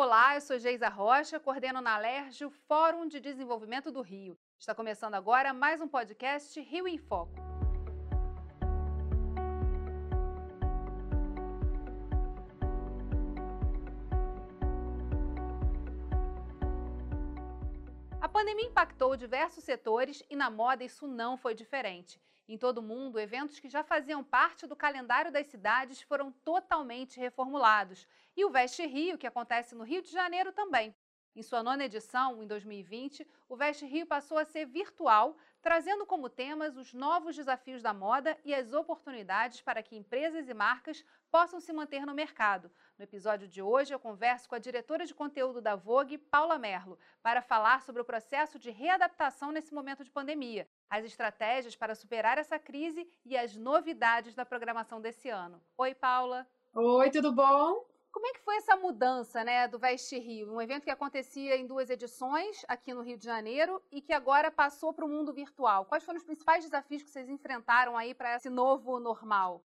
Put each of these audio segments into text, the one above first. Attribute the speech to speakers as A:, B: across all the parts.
A: Olá, eu sou Geisa Rocha, coordeno na Alerj o Fórum de Desenvolvimento do Rio. Está começando agora mais um podcast Rio em Foco. A pandemia impactou diversos setores e na moda isso não foi diferente. Em todo o mundo, eventos que já faziam parte do calendário das cidades foram totalmente reformulados. E o Veste Rio, que acontece no Rio de Janeiro, também. Em sua nona edição, em 2020, o Veste Rio passou a ser virtual, trazendo como temas os novos desafios da moda e as oportunidades para que empresas e marcas possam se manter no mercado. No episódio de hoje, eu converso com a diretora de conteúdo da Vogue, Paula Merlo, para falar sobre o processo de readaptação nesse momento de pandemia, as estratégias para superar essa crise e as novidades da programação desse ano. Oi, Paula.
B: Oi, tudo bom?
A: Como é que foi essa mudança né, do Veste Rio? Um evento que acontecia em duas edições aqui no Rio de Janeiro e que agora passou para o mundo virtual. Quais foram os principais desafios que vocês enfrentaram aí para esse novo normal?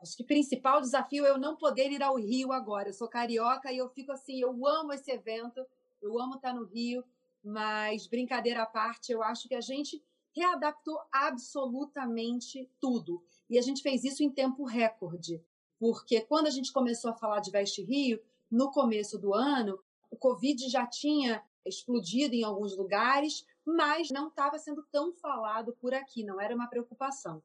B: Acho que o principal desafio é eu não poder ir ao Rio agora. Eu sou carioca e eu fico assim, eu amo esse evento, eu amo estar no Rio, mas brincadeira à parte, eu acho que a gente readaptou absolutamente tudo. E a gente fez isso em tempo recorde porque quando a gente começou a falar de Veste Rio, no começo do ano, o Covid já tinha explodido em alguns lugares, mas não estava sendo tão falado por aqui, não era uma preocupação.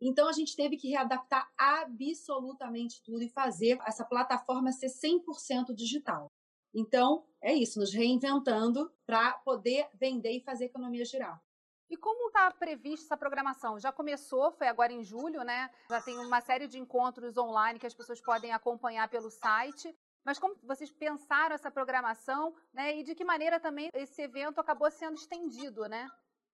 B: Então a gente teve que readaptar absolutamente tudo e fazer essa plataforma ser 100% digital. Então, é isso, nos reinventando para poder vender e fazer economia girar.
A: E como está prevista essa programação? Já começou, foi agora em julho, né? Já tem uma série de encontros online que as pessoas podem acompanhar pelo site. Mas como vocês pensaram essa programação, né? E de que maneira também esse evento acabou sendo estendido, né?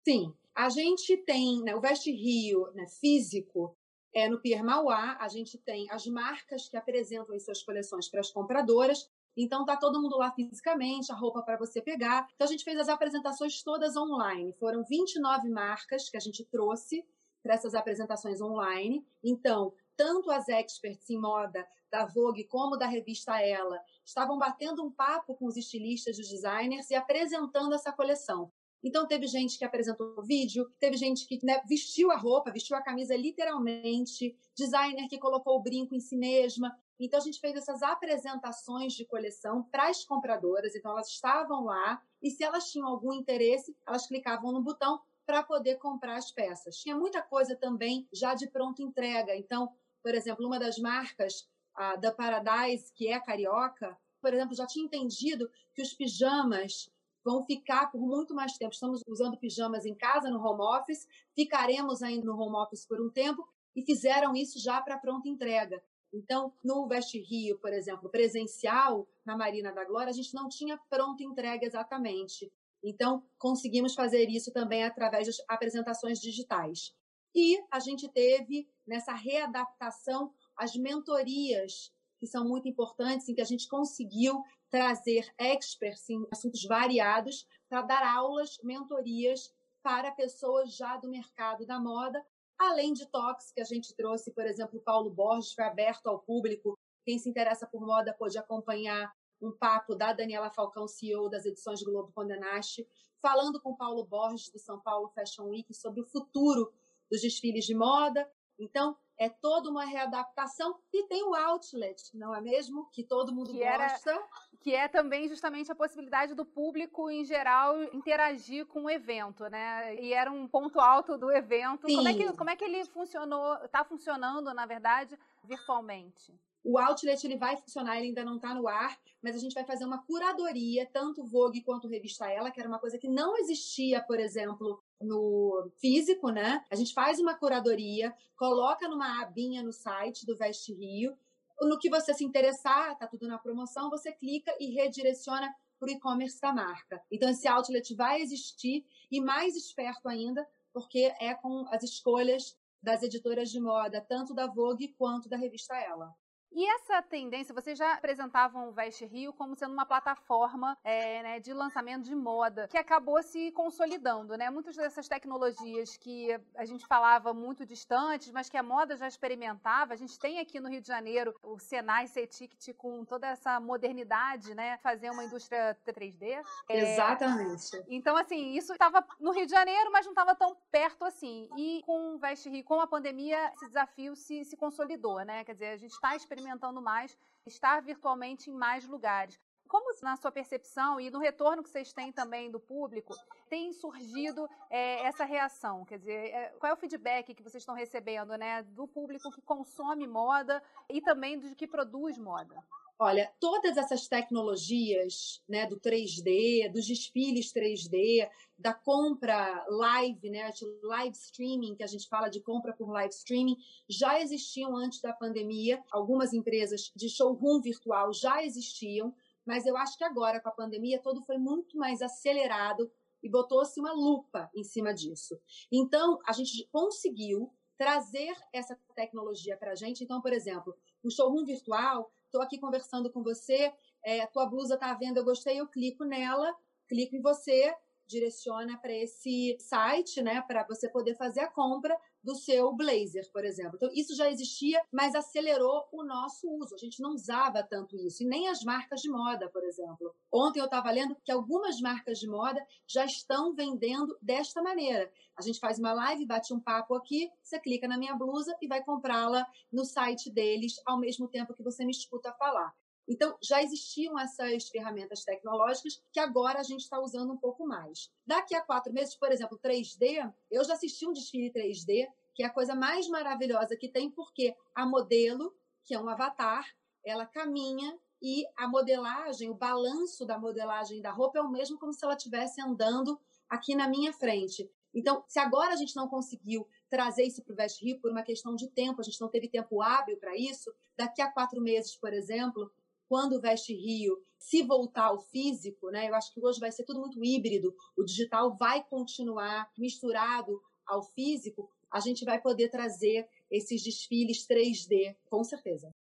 B: Sim, a gente tem né, o Veste Rio né, físico é, no Pier Mauá, a gente tem as marcas que apresentam as suas coleções para as compradoras então tá todo mundo lá fisicamente, a roupa para você pegar. Então a gente fez as apresentações todas online. Foram 29 marcas que a gente trouxe para essas apresentações online. Então, tanto as experts em moda da Vogue como da revista Ela estavam batendo um papo com os estilistas e os designers e apresentando essa coleção. Então, teve gente que apresentou vídeo, teve gente que né, vestiu a roupa, vestiu a camisa literalmente, designer que colocou o brinco em si mesma. Então, a gente fez essas apresentações de coleção para as compradoras. Então, elas estavam lá e, se elas tinham algum interesse, elas clicavam no botão para poder comprar as peças. Tinha muita coisa também já de pronta entrega. Então, por exemplo, uma das marcas a da Paradise, que é carioca, por exemplo, já tinha entendido que os pijamas vão ficar por muito mais tempo. Estamos usando pijamas em casa, no home office, ficaremos ainda no home office por um tempo e fizeram isso já para pronta entrega. Então, no Veste Rio, por exemplo, presencial, na Marina da Glória, a gente não tinha pronta entrega exatamente. Então, conseguimos fazer isso também através das apresentações digitais. E a gente teve nessa readaptação as mentorias, que são muito importantes, em que a gente conseguiu trazer experts em assuntos variados para dar aulas, mentorias para pessoas já do mercado da moda além de toques que a gente trouxe, por exemplo, o Paulo Borges foi aberto ao público. Quem se interessa por moda pode acompanhar um papo da Daniela Falcão, CEO das edições Globo Condenaste, falando com Paulo Borges do São Paulo Fashion Week sobre o futuro dos desfiles de moda. Então, é toda uma readaptação e tem o outlet, não é mesmo? Que todo mundo
A: que
B: gosta.
A: Era, que é também justamente a possibilidade do público em geral interagir com o evento, né? E era um ponto alto do evento. Como é que como é que ele funcionou? Está funcionando, na verdade, virtualmente?
B: O outlet ele vai funcionar, ele ainda não está no ar, mas a gente vai fazer uma curadoria, tanto Vogue quanto Revista Ela, que era uma coisa que não existia, por exemplo, no físico, né? A gente faz uma curadoria, coloca numa abinha no site do Veste Rio. No que você se interessar, tá tudo na promoção, você clica e redireciona para o e-commerce da marca. Então, esse outlet vai existir e mais esperto ainda, porque é com as escolhas das editoras de moda, tanto da Vogue quanto da revista Ela.
A: E essa tendência, vocês já apresentavam o Veste Rio como sendo uma plataforma é, né, de lançamento de moda, que acabou se consolidando, né? Muitas dessas tecnologias que a gente falava muito distantes, mas que a moda já experimentava, a gente tem aqui no Rio de Janeiro o Senai C-Ticket com toda essa modernidade, né? Fazer uma indústria 3D.
B: É, Exatamente.
A: Então, assim, isso estava no Rio de Janeiro, mas não estava tão perto assim. E com o Veste Rio, com a pandemia, esse desafio se, se consolidou, né? Quer dizer, a gente está experimentando experimentando mais, estar virtualmente em mais lugares. Como, na sua percepção e no retorno que vocês têm também do público, tem surgido é, essa reação? Quer dizer, é, qual é o feedback que vocês estão recebendo né, do público que consome moda e também do que produz moda?
B: Olha, todas essas tecnologias né, do 3D, dos desfiles 3D, da compra live, né, de live streaming, que a gente fala de compra por live streaming, já existiam antes da pandemia. Algumas empresas de showroom virtual já existiam, mas eu acho que agora, com a pandemia, todo foi muito mais acelerado e botou-se uma lupa em cima disso. Então, a gente conseguiu trazer essa tecnologia para a gente. Então, por exemplo, o showroom virtual estou aqui conversando com você, é, tua blusa está à venda, eu gostei, eu clico nela, clico em você, direciona para esse site, né, para você poder fazer a compra do seu blazer, por exemplo. Então, isso já existia, mas acelerou o nosso uso. A gente não usava tanto isso, e nem as marcas de moda, por exemplo. Ontem eu estava lendo que algumas marcas de moda já estão vendendo desta maneira. A gente faz uma live, bate um papo aqui, você clica na minha blusa e vai comprá-la no site deles ao mesmo tempo que você me escuta falar. Então, já existiam essas ferramentas tecnológicas que agora a gente está usando um pouco mais. Daqui a quatro meses, por exemplo, 3D, eu já assisti um desfile 3D, que é a coisa mais maravilhosa que tem, porque a modelo, que é um avatar, ela caminha e a modelagem, o balanço da modelagem da roupa é o mesmo como se ela estivesse andando aqui na minha frente. Então, se agora a gente não conseguiu trazer isso para o Veste Rio por uma questão de tempo, a gente não teve tempo hábil para isso, daqui a quatro meses, por exemplo, quando o Veste Rio se voltar ao físico, né? Eu acho que hoje vai ser tudo muito híbrido. O digital vai continuar misturado ao físico. A gente vai poder trazer esses desfiles 3D, com certeza.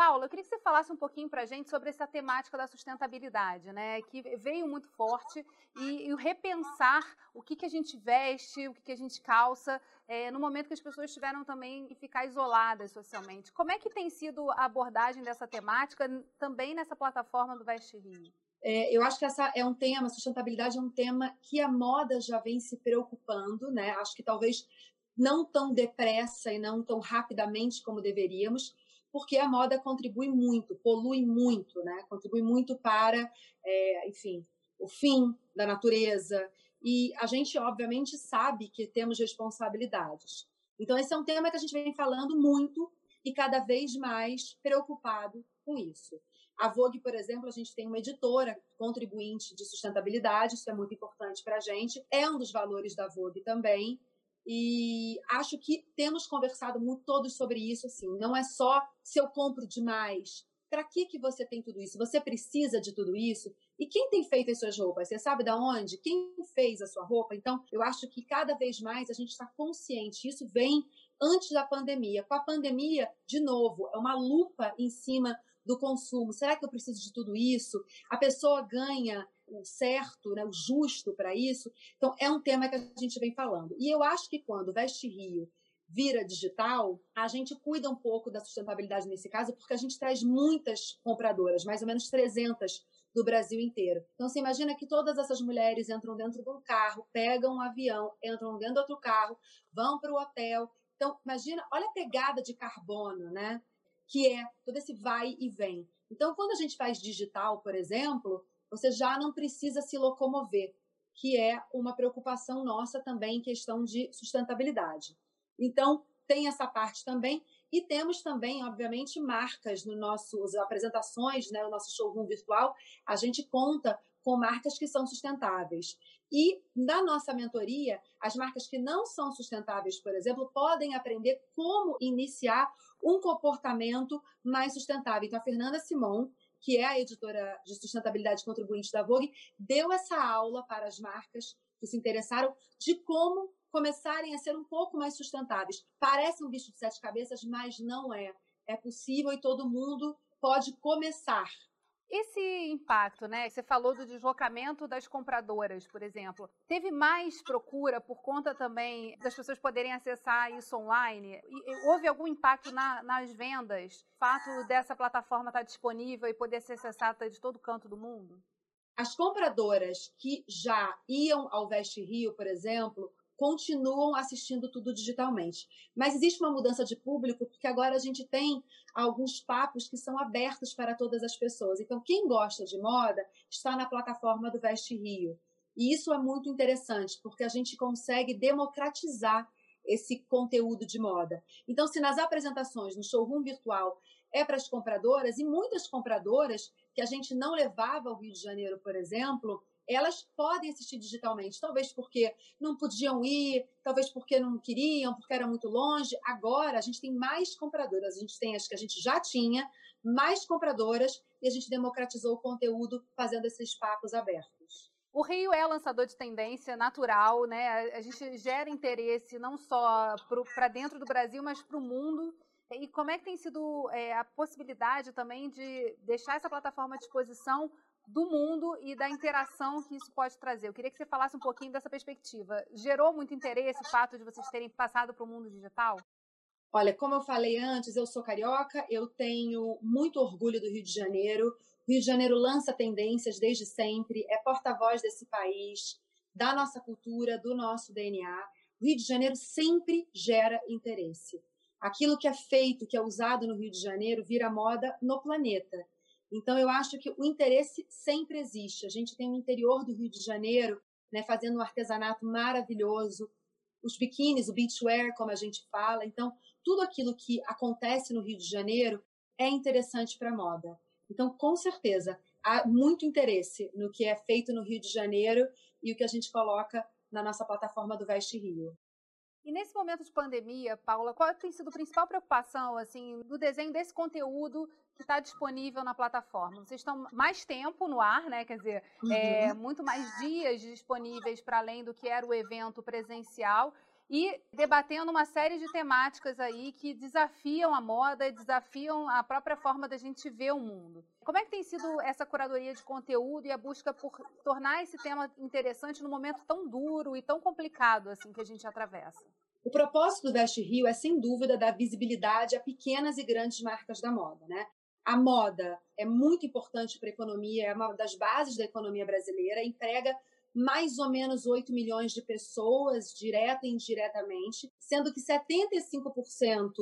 A: Paula, eu queria que você falasse um pouquinho para a gente sobre essa temática da sustentabilidade, né? Que veio muito forte e, e repensar o que, que a gente veste, o que, que a gente calça, é, no momento que as pessoas tiveram também que ficar isoladas socialmente. Como é que tem sido a abordagem dessa temática também nessa plataforma do Veste Rio?
B: É, eu acho que essa é um tema, sustentabilidade é um tema que a moda já vem se preocupando, né? Acho que talvez não tão depressa e não tão rapidamente como deveríamos, porque a moda contribui muito, polui muito, né? contribui muito para, é, enfim, o fim da natureza. E a gente, obviamente, sabe que temos responsabilidades. Então, esse é um tema que a gente vem falando muito e cada vez mais preocupado com isso. A Vogue, por exemplo, a gente tem uma editora contribuinte de sustentabilidade, isso é muito importante para a gente. É um dos valores da Vogue também. E acho que temos conversado muito todos sobre isso, assim, não é só se eu compro demais. Para que que você tem tudo isso? Você precisa de tudo isso? E quem tem feito as suas roupas? Você sabe da onde? Quem fez a sua roupa? Então, eu acho que cada vez mais a gente está consciente. Isso vem antes da pandemia. Com a pandemia, de novo, é uma lupa em cima do consumo. Será que eu preciso de tudo isso? A pessoa ganha o certo, né, o justo para isso. Então, é um tema que a gente vem falando. E eu acho que quando Veste Rio vira digital, a gente cuida um pouco da sustentabilidade nesse caso, porque a gente traz muitas compradoras, mais ou menos 300 do Brasil inteiro. Então, você imagina que todas essas mulheres entram dentro de um carro, pegam um avião, entram dentro de outro carro, vão para o hotel. Então, imagina, olha a pegada de carbono, né? Que é todo esse vai e vem. Então, quando a gente faz digital, por exemplo, você já não precisa se locomover, que é uma preocupação nossa também em questão de sustentabilidade. Então, tem essa parte também. E temos também, obviamente, marcas no nosso, as apresentações, né, o nosso showroom virtual, a gente conta com marcas que são sustentáveis. E na nossa mentoria, as marcas que não são sustentáveis, por exemplo, podem aprender como iniciar um comportamento mais sustentável. Então, a Fernanda Simon, que é a editora de sustentabilidade contribuinte da Vogue, deu essa aula para as marcas que se interessaram de como começarem a ser um pouco mais sustentáveis. Parece um bicho de sete cabeças, mas não é. é possível e todo mundo pode começar.
A: Esse impacto, né? Você falou do deslocamento das compradoras, por exemplo. Teve mais procura por conta também das pessoas poderem acessar isso online? E, houve algum impacto na, nas vendas? O fato dessa plataforma estar disponível e poder ser acessada de todo canto do mundo?
B: As compradoras que já iam ao Veste Rio, por exemplo, continuam assistindo tudo digitalmente. Mas existe uma mudança de público, porque agora a gente tem alguns papos que são abertos para todas as pessoas. Então, quem gosta de moda está na plataforma do Veste Rio. E isso é muito interessante, porque a gente consegue democratizar esse conteúdo de moda. Então, se nas apresentações, no showroom virtual, é para as compradoras, e muitas compradoras que a gente não levava ao Rio de Janeiro, por exemplo, elas podem assistir digitalmente, talvez porque não podiam ir, talvez porque não queriam, porque era muito longe. Agora a gente tem mais compradoras, a gente tem as que a gente já tinha, mais compradoras, e a gente democratizou o conteúdo fazendo esses papos abertos.
A: O Rio é lançador de tendência natural, né? A gente gera interesse não só para dentro do Brasil, mas para o mundo. E como é que tem sido é, a possibilidade também de deixar essa plataforma à disposição do mundo e da interação que isso pode trazer. Eu queria que você falasse um pouquinho dessa perspectiva. Gerou muito interesse o fato de vocês terem passado para o mundo digital?
B: Olha, como eu falei antes, eu sou carioca, eu tenho muito orgulho do Rio de Janeiro. O Rio de Janeiro lança tendências desde sempre, é porta-voz desse país, da nossa cultura, do nosso DNA. O Rio de Janeiro sempre gera interesse. Aquilo que é feito, que é usado no Rio de Janeiro, vira moda no planeta. Então, eu acho que o interesse sempre existe. A gente tem no interior do Rio de Janeiro, né, fazendo um artesanato maravilhoso, os biquínis, o beachwear, como a gente fala. Então, tudo aquilo que acontece no Rio de Janeiro é interessante para a moda. Então, com certeza, há muito interesse no que é feito no Rio de Janeiro e o que a gente coloca na nossa plataforma do Veste Rio.
A: E nesse momento de pandemia, Paula, qual tem sido a principal preocupação assim do desenho desse conteúdo está disponível na plataforma? Vocês estão mais tempo no ar, né? Quer dizer, uhum. é, muito mais dias disponíveis para além do que era o evento presencial e debatendo uma série de temáticas aí que desafiam a moda e desafiam a própria forma da gente ver o mundo. Como é que tem sido essa curadoria de conteúdo e a busca por tornar esse tema interessante num momento tão duro e tão complicado assim que a gente atravessa?
B: O propósito do Veste Rio é, sem dúvida, dar visibilidade a pequenas e grandes marcas da moda. Né? A moda é muito importante para a economia, é uma das bases da economia brasileira, emprega mais ou menos 8 milhões de pessoas, direta e indiretamente, sendo que 75%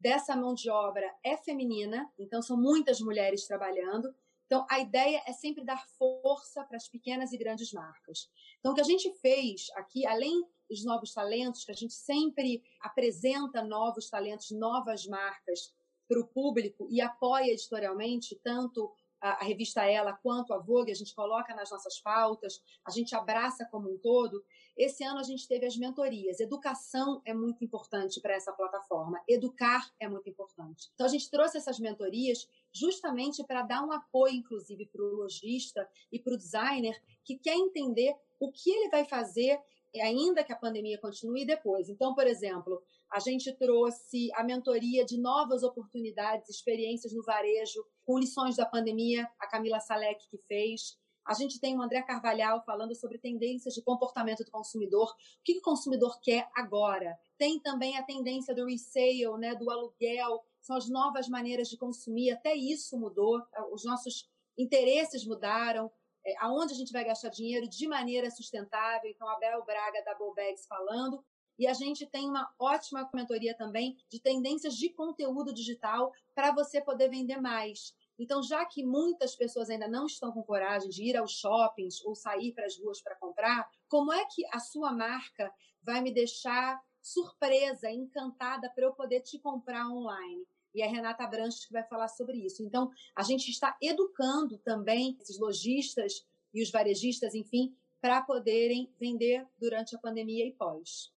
B: dessa mão de obra é feminina, então são muitas mulheres trabalhando. Então, a ideia é sempre dar força para as pequenas e grandes marcas. Então, o que a gente fez aqui, além dos novos talentos, que a gente sempre apresenta novos talentos, novas marcas para o público e apoia editorialmente tanto a, a, revista Ela quanto a Vogue, a gente coloca nas nossas pautas, a gente abraça como um todo. Esse ano a gente teve as mentorias. Educação é muito importante para essa plataforma. Educar é muito importante. Então a gente trouxe essas mentorias justamente para dar um apoio, inclusive, para o lojista e para o designer que quer entender o que ele vai fazer ainda que a pandemia continue depois. Então, por exemplo, a gente trouxe a mentoria de novas oportunidades, experiências no varejo, com lições da pandemia, a Camila Salek que fez. A gente tem o André Carvalhal falando sobre tendências de comportamento do consumidor, o que o consumidor quer agora. Tem também a tendência do resale, né, do aluguel, são as novas maneiras de consumir, até isso mudou, os nossos interesses mudaram, é, aonde a gente vai gastar dinheiro de maneira sustentável. Então, a Bel Braga da Bobex falando. E a gente tem uma ótima mentoria também de tendências de conteúdo digital para você poder vender mais. Então, já que muitas pessoas ainda não estão com coragem de ir aos shoppings ou sair para as ruas para comprar, como é que a sua marca vai me deixar surpresa, encantada para eu poder te comprar online? E a Renata Branches que vai falar sobre isso. Então, a gente está educando também esses lojistas e os varejistas, enfim, para poderem vender durante a pandemia e pós.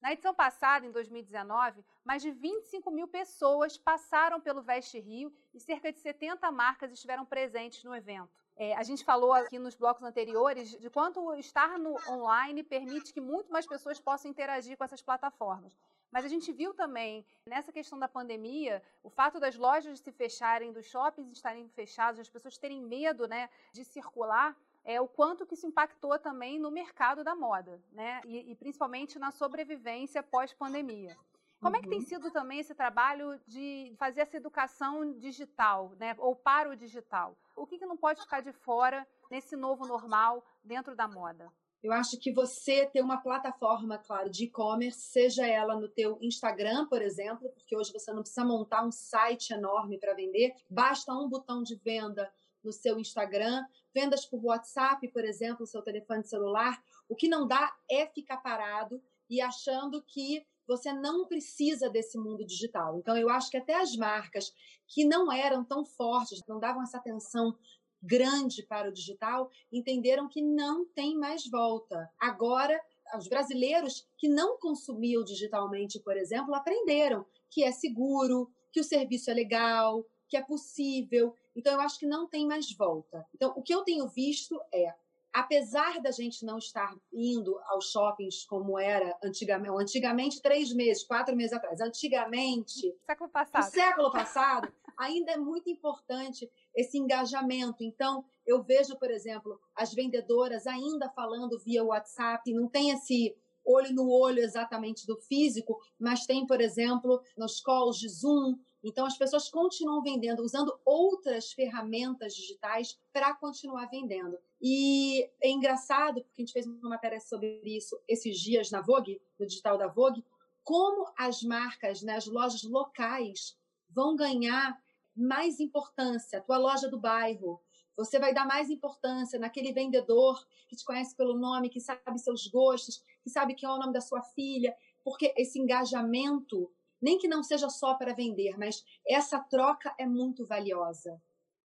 A: Na edição passada, em 2019, mais de 25 mil pessoas passaram pelo Veste Rio e cerca de 70 marcas estiveram presentes no evento. É, a gente falou aqui nos blocos anteriores de quanto estar no online permite que muito mais pessoas possam interagir com essas plataformas. Mas a gente viu também, nessa questão da pandemia, o fato das lojas se fecharem, dos shoppings estarem fechados, as pessoas terem medo né, de circular, é, o quanto que isso impactou também no mercado da moda, né? E, e principalmente na sobrevivência pós-pandemia. Como uhum. é que tem uhum. sido também esse trabalho de fazer essa educação digital, né? Ou para o digital? O que, que não pode ficar de fora nesse novo normal dentro da moda?
B: Eu acho que você ter uma plataforma, claro, de e-commerce, seja ela no teu Instagram, por exemplo, porque hoje você não precisa montar um site enorme para vender, basta um botão de venda no seu Instagram, vendas por WhatsApp, por exemplo, seu telefone celular. O que não dá é ficar parado e achando que você não precisa desse mundo digital. Então, eu acho que até as marcas que não eram tão fortes, não davam essa atenção grande para o digital, entenderam que não tem mais volta. Agora, os brasileiros que não consumiam digitalmente, por exemplo, aprenderam que é seguro, que o serviço é legal, que é possível. Então, eu acho que não tem mais volta. Então, o que eu tenho visto é apesar da gente não estar indo aos shoppings como era antigamente, antigamente três meses, quatro meses atrás, antigamente,
A: século passado,
B: século passado, ainda é muito importante esse engajamento. Então, eu vejo, por exemplo, as vendedoras ainda falando via WhatsApp, não tem esse olho no olho exatamente do físico, mas tem, por exemplo, nos calls de Zoom. Então, as pessoas continuam vendendo, usando outras ferramentas digitais para continuar vendendo. E é engraçado, porque a gente fez uma matéria sobre isso esses dias na Vogue, no digital da Vogue, como as marcas, né, as lojas locais vão ganhar mais importância. A tua loja do bairro, você vai dar mais importância naquele vendedor que te conhece pelo nome, que sabe seus gostos, que sabe quem é o nome da sua filha, porque esse engajamento, nem que não seja só para vender, mas essa troca é muito valiosa.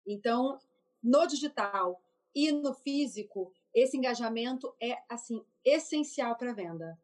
B: Então, no digital e no físico, esse engajamento é assim essencial para a venda.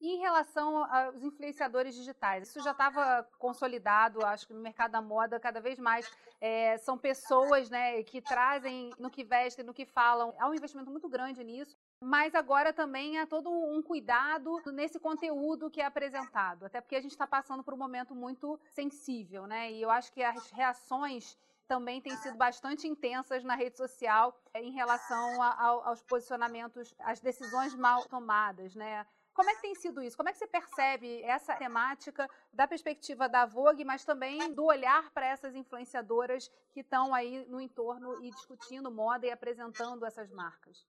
A: E em relação aos influenciadores digitais, isso já estava consolidado, acho que no mercado da moda, cada vez mais é, são pessoas né, que trazem no que vestem, no que falam. Há um investimento muito grande nisso, mas agora também há todo um cuidado nesse conteúdo que é apresentado, até porque a gente está passando por um momento muito sensível, né? E eu acho que as reações também têm sido bastante intensas na rede social em relação a, aos posicionamentos, às decisões mal tomadas, né? Como é que tem sido isso? Como é que você percebe essa temática da perspectiva da Vogue, mas também do olhar para essas influenciadoras que estão aí no entorno e discutindo moda e apresentando essas marcas?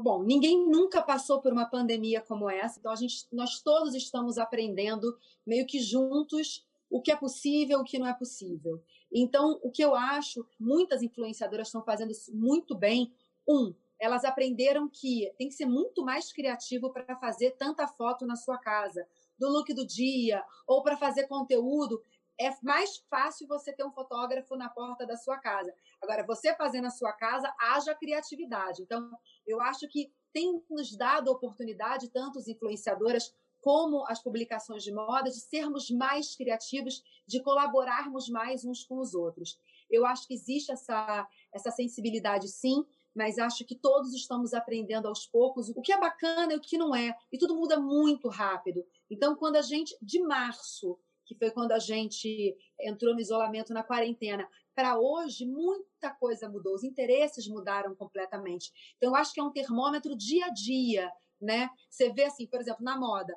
B: Bom, ninguém nunca passou por uma pandemia como essa, então a gente, nós todos estamos aprendendo meio que juntos o que é possível, o que não é possível. Então, o que eu acho, muitas influenciadoras estão fazendo muito bem. Um, elas aprenderam que tem que ser muito mais criativo para fazer tanta foto na sua casa, do look do dia, ou para fazer conteúdo. É mais fácil você ter um fotógrafo na porta da sua casa. Agora, você fazer na sua casa, haja criatividade. Então, eu acho que tem nos dado oportunidade, tanto os influenciadoras como as publicações de moda, de sermos mais criativos, de colaborarmos mais uns com os outros. Eu acho que existe essa, essa sensibilidade, sim, mas acho que todos estamos aprendendo aos poucos o que é bacana e o que não é, e tudo muda muito rápido. Então, quando a gente, de março, que foi quando a gente entrou no isolamento na quarentena, para hoje, muita coisa mudou, os interesses mudaram completamente. Então, eu acho que é um termômetro dia a dia, né? Você vê assim, por exemplo, na moda.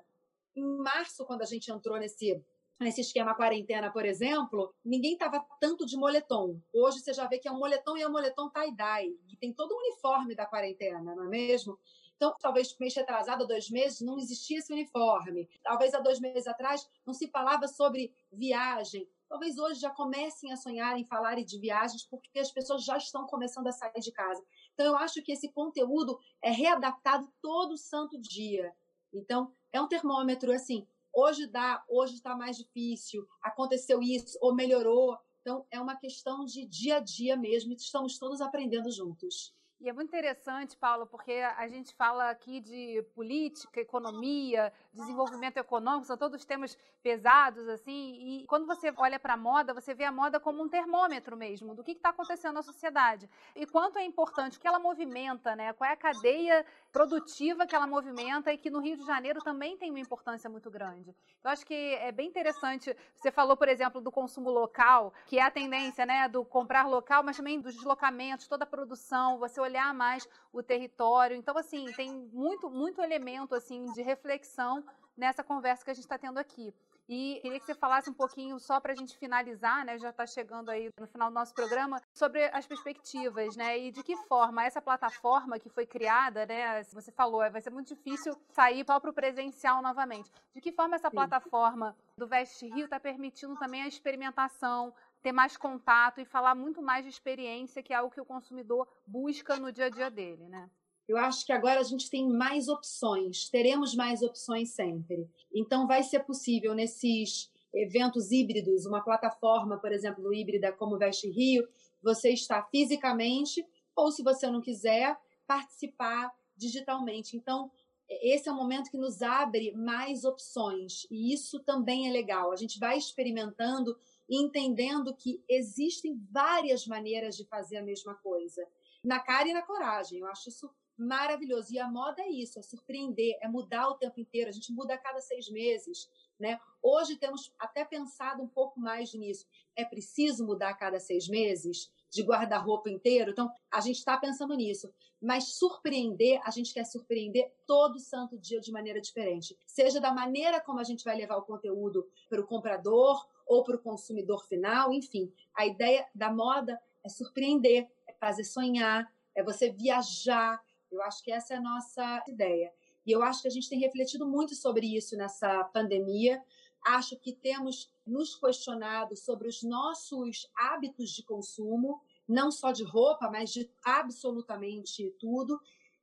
B: Em março, quando a gente entrou nesse nesse esquema quarentena, por exemplo, ninguém estava tanto de moletom. Hoje você já vê que é um moletom e é um moletom tie-dye, que tem todo o uniforme da quarentena, não é mesmo? Então, talvez mês retrasado, dois meses, não existia esse uniforme. Talvez há dois meses atrás não se falava sobre viagem. Talvez hoje já comecem a sonhar em falar de viagens, porque as pessoas já estão começando a sair de casa. Então, eu acho que esse conteúdo é readaptado todo santo dia. Então, é um termômetro assim hoje dá, hoje está mais difícil, aconteceu isso ou melhorou. Então, é uma questão de dia a dia mesmo e estamos todos aprendendo juntos.
A: E é muito interessante, Paulo, porque a gente fala aqui de política, economia, desenvolvimento econômico, são todos temas pesados, assim, e quando você olha para a moda, você vê a moda como um termômetro mesmo do que está acontecendo na sociedade. E quanto é importante, que ela movimenta, né? Qual é a cadeia produtiva que ela movimenta e que no Rio de Janeiro também tem uma importância muito grande. Eu acho que é bem interessante, você falou, por exemplo, do consumo local, que é a tendência, né, do comprar local, mas também dos deslocamentos, toda a produção, você olhar mais o território. Então, assim, tem muito, muito elemento assim de reflexão nessa conversa que a gente está tendo aqui. E queria que você falasse um pouquinho, só para a gente finalizar, né? Já está chegando aí no final do nosso programa, sobre as perspectivas, né? E de que forma essa plataforma que foi criada, né? Você falou, vai ser muito difícil sair para o presencial novamente. De que forma essa Sim. plataforma do Veste Rio está permitindo também a experimentação, ter mais contato e falar muito mais de experiência, que é algo que o consumidor busca no dia a dia dele, né?
B: Eu acho que agora a gente tem mais opções, teremos mais opções sempre. Então, vai ser possível nesses eventos híbridos, uma plataforma, por exemplo, híbrida como Veste Rio, você está fisicamente, ou se você não quiser, participar digitalmente. Então, esse é o momento que nos abre mais opções, e isso também é legal. A gente vai experimentando entendendo que existem várias maneiras de fazer a mesma coisa. Na cara e na coragem. Eu acho isso maravilhoso. E a moda é isso, é surpreender, é mudar o tempo inteiro. A gente muda a cada seis meses. Né? Hoje temos até pensado um pouco mais nisso. É preciso mudar a cada seis meses? De guarda-roupa inteiro? Então, a gente está pensando nisso. Mas surpreender, a gente quer surpreender todo santo dia de maneira diferente. Seja da maneira como a gente vai levar o conteúdo para o comprador ou para o consumidor final, enfim. A ideia da moda é surpreender, é fazer sonhar, é você viajar. Eu acho que essa é a nossa ideia. E eu acho que a gente tem refletido muito sobre isso nessa pandemia. Acho que temos nos questionado sobre os nossos hábitos de consumo, não só de roupa, mas de absolutamente tudo.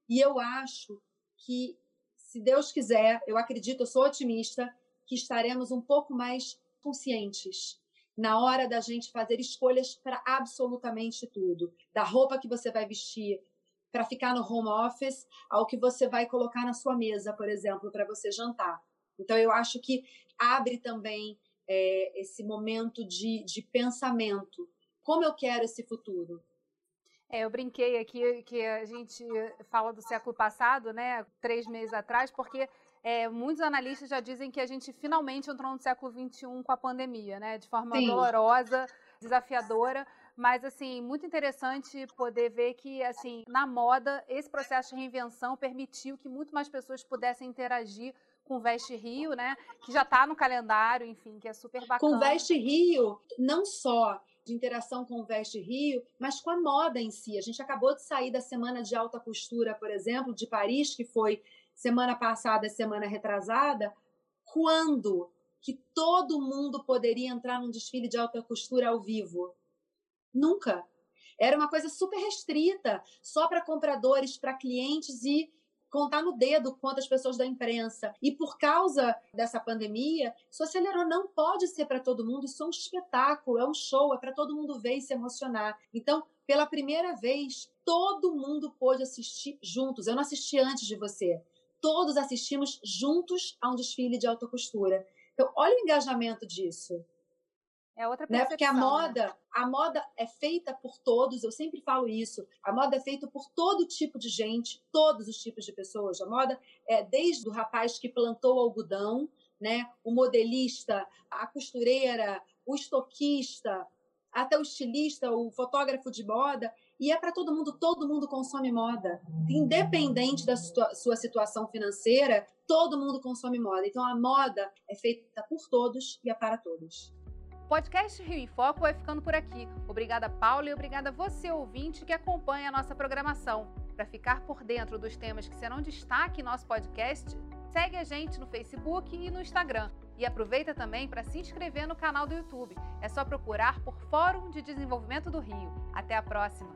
B: E eu acho que, se Deus quiser, eu acredito, eu sou otimista, que estaremos um pouco mais conscientes na hora da gente fazer escolhas para absolutamente tudo. Da roupa que você vai vestir para ficar no home office ao que você vai colocar na sua mesa, por exemplo, para você jantar. Então, eu acho que abre também é, esse momento de, de pensamento. Como eu quero esse futuro?
A: É, eu brinquei aqui que a gente fala do século passado, né? Três meses atrás, porque é, muitos analistas já dizem que a gente finalmente entrou no século XXI com a pandemia, né? De forma Sim. dolorosa, desafiadora, mas assim muito interessante poder ver que assim na moda esse processo de reinvenção permitiu que muito mais pessoas pudessem interagir com o Veste Rio, né? Que já está no calendário, enfim, que é super bacana.
B: Com o Veste Rio, não só de interação com o Veste Rio, mas com a moda em si. A gente acabou de sair da semana de alta costura, por exemplo, de Paris, que foi semana passada semana retrasada, quando que todo mundo poderia entrar num desfile de alta costura ao vivo? Nunca. Era uma coisa super restrita, só para compradores, para clientes e contar no dedo quantas pessoas da imprensa. E por causa dessa pandemia, isso acelerou. Não pode ser para todo mundo, isso é um espetáculo, é um show, é para todo mundo ver e se emocionar. Então, pela primeira vez, todo mundo pôde assistir juntos. Eu não assisti antes de você, todos assistimos juntos a um desfile de alta costura. Então, olha o engajamento disso.
A: É outra percepção,
B: né? Porque a moda, né? a moda é feita por todos, eu sempre falo isso. A moda é feita por todo tipo de gente, todos os tipos de pessoas. A moda é desde o rapaz que plantou algodão, né? O modelista, a costureira, o estoquista, até o estilista, o fotógrafo de moda, e é para todo mundo, todo mundo consome moda. Independente da sua situação financeira, todo mundo consome moda. Então a moda é feita por todos e é para todos.
A: O podcast Rio em Foco vai ficando por aqui. Obrigada, Paula, e obrigada você, ouvinte, que acompanha a nossa programação. Para ficar por dentro dos temas que serão destaque em nosso podcast, segue a gente no Facebook e no Instagram. E aproveita também para se inscrever no canal do YouTube. É só procurar por Fórum de Desenvolvimento do Rio. Até a próxima!